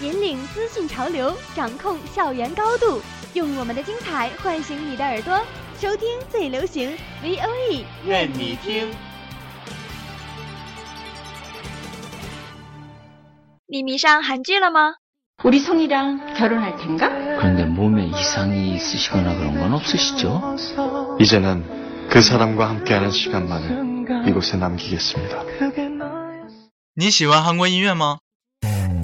引领资讯潮流，掌控校园高度，用我们的精彩唤醒你的耳朵，收听最流行 V O E，愿你听。你迷上韩剧了吗？ 우리 성이랑 결혼할 텐가? 그런데 몸에 이상이 있으시거나 그런 건 없으시죠? 이제는 그 사람과 함께하는 시간만을 이곳에 남기겠습니다. 你喜欢韩国音乐吗？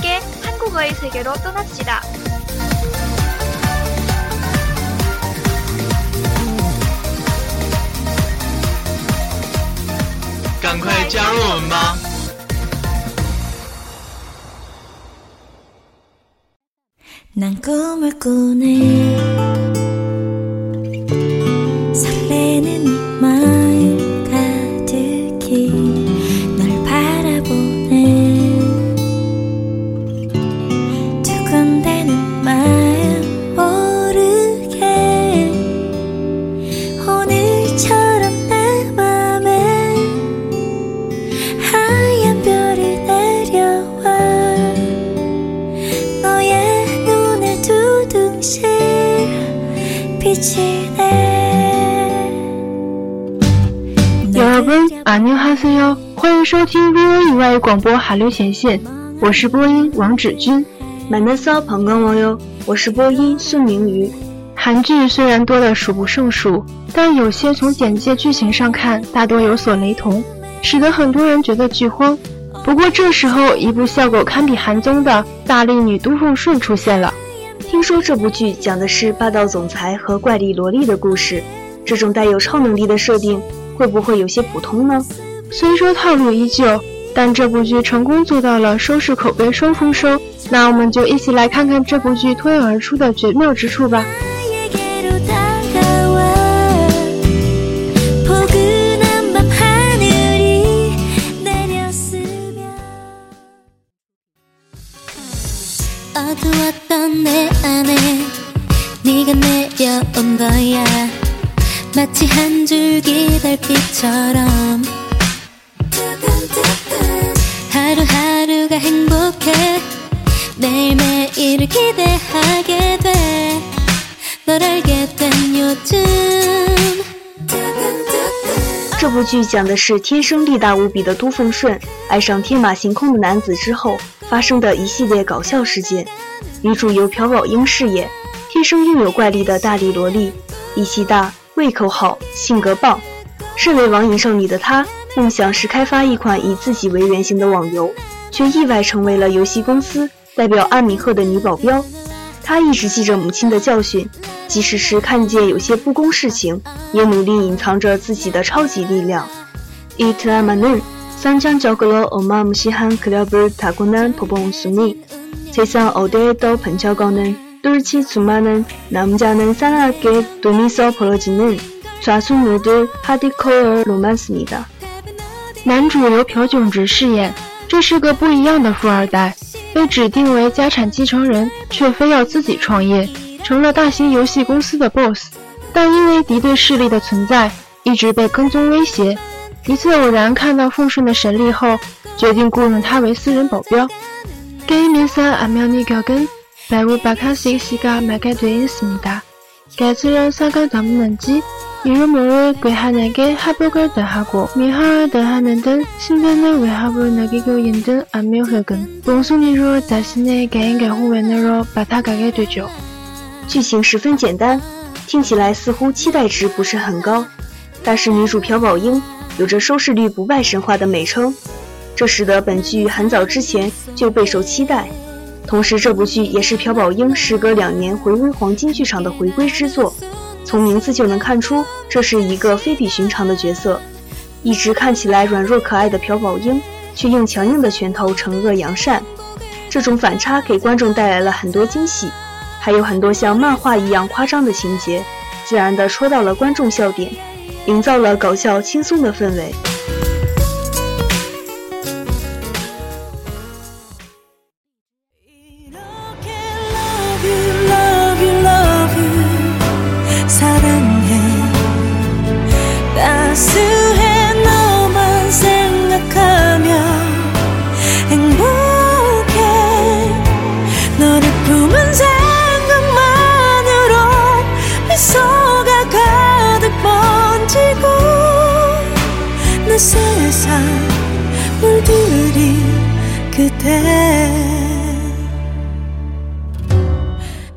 께 한국어의 세계로 떠납시다. 赶快加入我们吧！ 난 꿈을 꾸네 여러분 안녕하세요，欢迎收听 VOE 外语广播韩流前线，我是播音王芷君。 만나서반가워요，我是播音孙明瑜。韩剧虽然多得数不胜数，但有些从简介剧情上看，大多有所雷同，使得很多人觉得剧荒。不过这时候，一部效果堪比韩综的大力女都奉顺出现了。听说这部剧讲的是霸道总裁和怪力萝莉的故事，这种带有超能力的设定 会不会有些普通呢？虽说套路依旧，但这部剧成功做到了收视口碑双丰收。那我们就一起来看看这部剧脱颖而出的绝妙之处吧。 마치 한 줄기 달빛처럼 하루하루가 행복해 매일매일을 기대하게 돼 널 알게 된 요즘 这部剧讲的是天生力大无比的都奉顺爱上天马行空的男子之后发生的一系列搞笑事件。女主由朴宝英饰演，天生拥有怪力的大力萝莉，力气大， 胃口好，性格棒。身为网瘾少女的她，梦想是开发一款以自己为原型的网游，却意外成为了游戏公司代表安敏赫的女保镖。她一直记着母亲的教训，即使是看见有些不公事情，也努力隐藏着自己的超级力量。이트라마는 상징적으로 어마무시한 클럽을 타고난 도봉순이 세상 어디에도 번쩍거는 뚫지 수많은 남자는 사나하게 돈이서 벌어지는 좌순우들 하드코어 로맨스입니다. 男主由朴炯植饰演，这是个不一样的富二代，被指定为家产继承人，却非要自己创业，成了大型游戏公司的 boss。但因为敌对势力的存在，一直被跟踪威胁。一次偶然看到奉顺的神力后，决定雇佣他为私人保镖。게임에서 안면이 겪은 배우 박하식 씨가 맡게 돼 있습니다. 게스런 사가 넘는지 이름으로 괴한에게 합격을 더하고 미화를 더하는 등 신변의 외압을 느끼고 있는 안묘흑은 몽순이로 자신의 개인 개호wen으로 맡아가게 되죠. 剧情十分简单，听起来似乎期待值不是很高。但是女主朴宝英有着收视率不败神话的美称，这使得本剧很早之前就备受期待。 同时，这部剧也是朴宝英时隔两年回归黄金剧场的回归之作。从名字就能看出，这是一个非比寻常的角色。一直看起来软弱可爱的朴宝英，却用强硬的拳头惩恶扬善。这种反差给观众带来了很多惊喜，还有很多像漫画一样夸张的情节，自然地戳到了观众笑点，营造了搞笑轻松的氛围。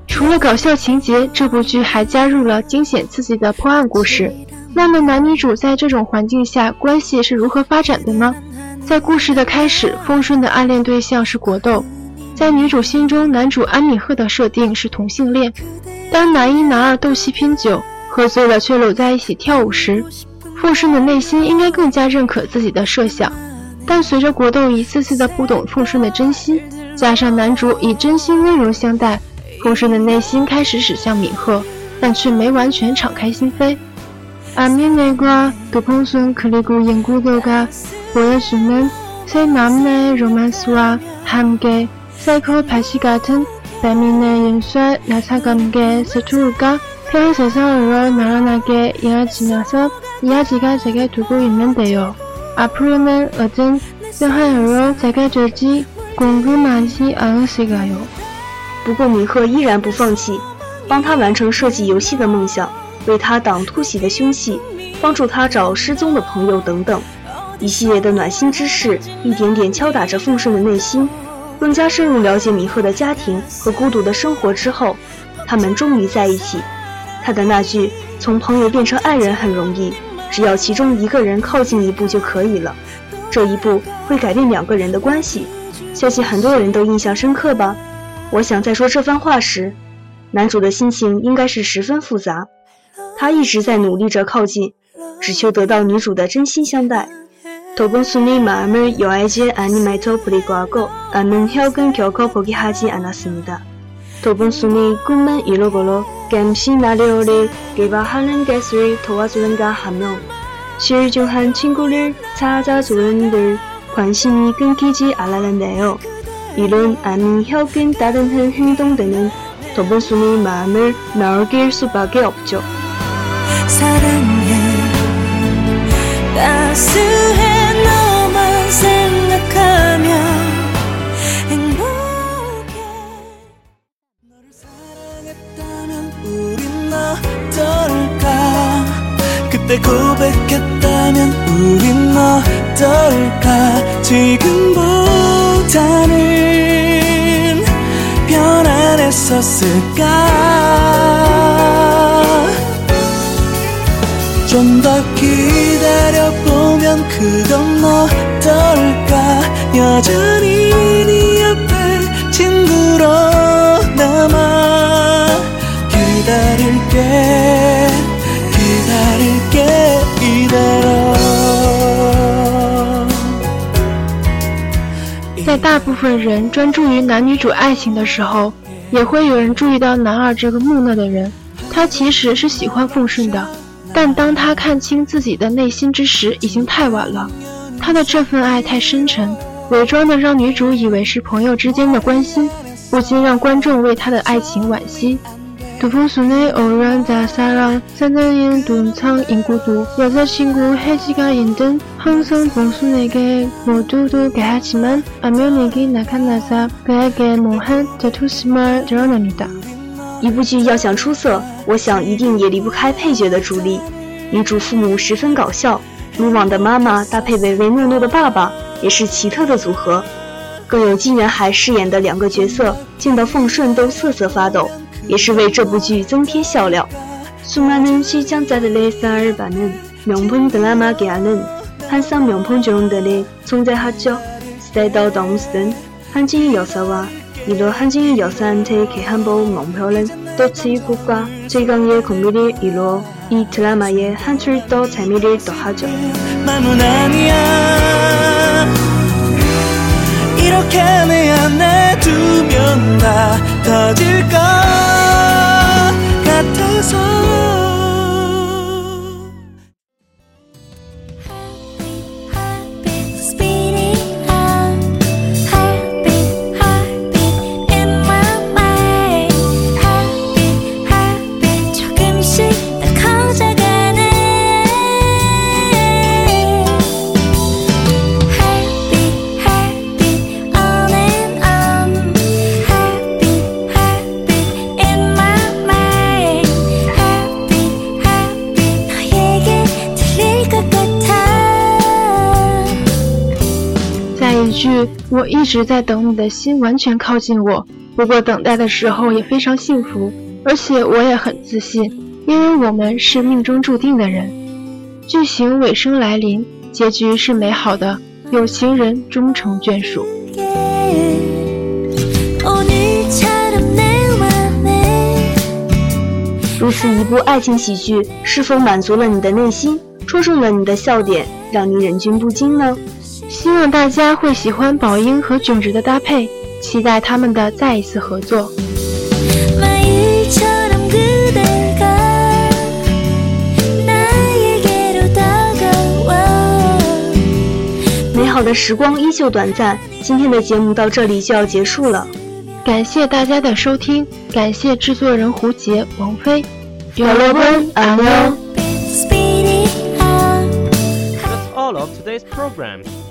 除了搞笑情节，这部剧还加入了惊险刺激的破案故事。那么男女主在这种环境下关系是如何发展的呢？在故事的开始，丰顺的暗恋对象是国斗。在女主心中，男主安米赫的设定是同性恋。当男一、男二斗气拼酒，喝醉了却搂在一起跳舞时，丰顺的内心应该更加认可自己的设想。但随着国豆一次次的不懂丰顺的真心，加上男主以真心温柔相待。丰顺的内心开始驶向敏赫，但却没完全敞开心扉。아미네과도봉순그리고연구도가보여주는세남매로만스와함께사이코패시같은배민의연쇄나사감계스토리가현 세상으로나른하게이어지면서이야기가제게두고있는데요 앞으로는어떤영화로제게될지궁금하지않으실까요 不过米赫依然不放弃，帮他完成设计游戏的梦想，为他挡突袭的凶器，帮助他找失踪的朋友等等，一系列的暖心之事，一点点敲打着凤顺的内心。更加深入了解米赫的家庭和孤独的生活之后，他们终于在一起。他的那句“从朋友变成爱人很容易， 只要其中一个人靠近一步就可以了”，这一步会改变两个人的关系，相信很多人都印象深刻吧。我想在说这番话时，男主的心情应该是十分复杂。他一直在努力着靠近，只求得到女主的真心相待。도봉순이마음을여하지않음에도불구하고아는혁은결코포기하지않았습니다 도봉순이꿈은이루고로 감시나리오를 개발하는 것을 도와주는가하며실중한친구를 찾아주는들 관심이 끊기지 않았는데요. 이런 안혁은 따뜻한 행동들은 도봉순이 마음을 나오길 수밖에 없죠. 사랑해. 따스해 그때 고백했다면 우린 어떨까? 지금보다는 편안했었을까? 좀 더 기다려보면 그건 어떨까? 여전히 大部分人专注于男女主爱情的时候，也会有人注意到男二这个木讷的人。他其实是喜欢奉顺的，但当他看清自己的内心之时，已经太晚了。他的这份爱太深沉，伪装的让女主以为是朋友之间的关心，不禁让观众为他的爱情惋惜。두봉순의어른자사랑사나인돈창인구도여자친구혜지가힘든항상봉순에게모두도개하지만안면에게나타나서그에게모한자투심을드러냅니다。 一部剧要想出色，我想一定也离不开配角的助力。女主父母十分搞笑，鲁莽的妈妈搭配唯唯诺诺的爸爸，也是奇特的组合。更有金元海饰演的两个角色，见到奉顺都瑟瑟发抖。 也是为这部剧增添笑料。수많은시청자들의사랑을받는명품드라마계안은한상명품조연들이존재하죠스타일너무쓴한진희여사와이로한진희여사한테개한복몽표는또치국과최강의공밀이이로이드라마의한출더재미를더하죠 이렇게 내 안에 두면 다 터질 것 같아서 句我一直在等你的心完全靠近我，不过等待的时候也非常幸福，而且我也很自信，因为我们是命中注定的人。剧情尾声来临，结局是美好的，有情人终成眷属。如此一部爱情喜剧，是否满足了你的内心，戳中了你的笑点，让你忍俊不禁呢？希望大家会喜欢宝英和卷直的搭配，期待他们的再一次合作。美好的时光依旧短暂，今天的节目到这里就要结束了。感谢大家的收听，感谢制作人胡杰、王菲。好了吗？啊哟。That's all of today's program.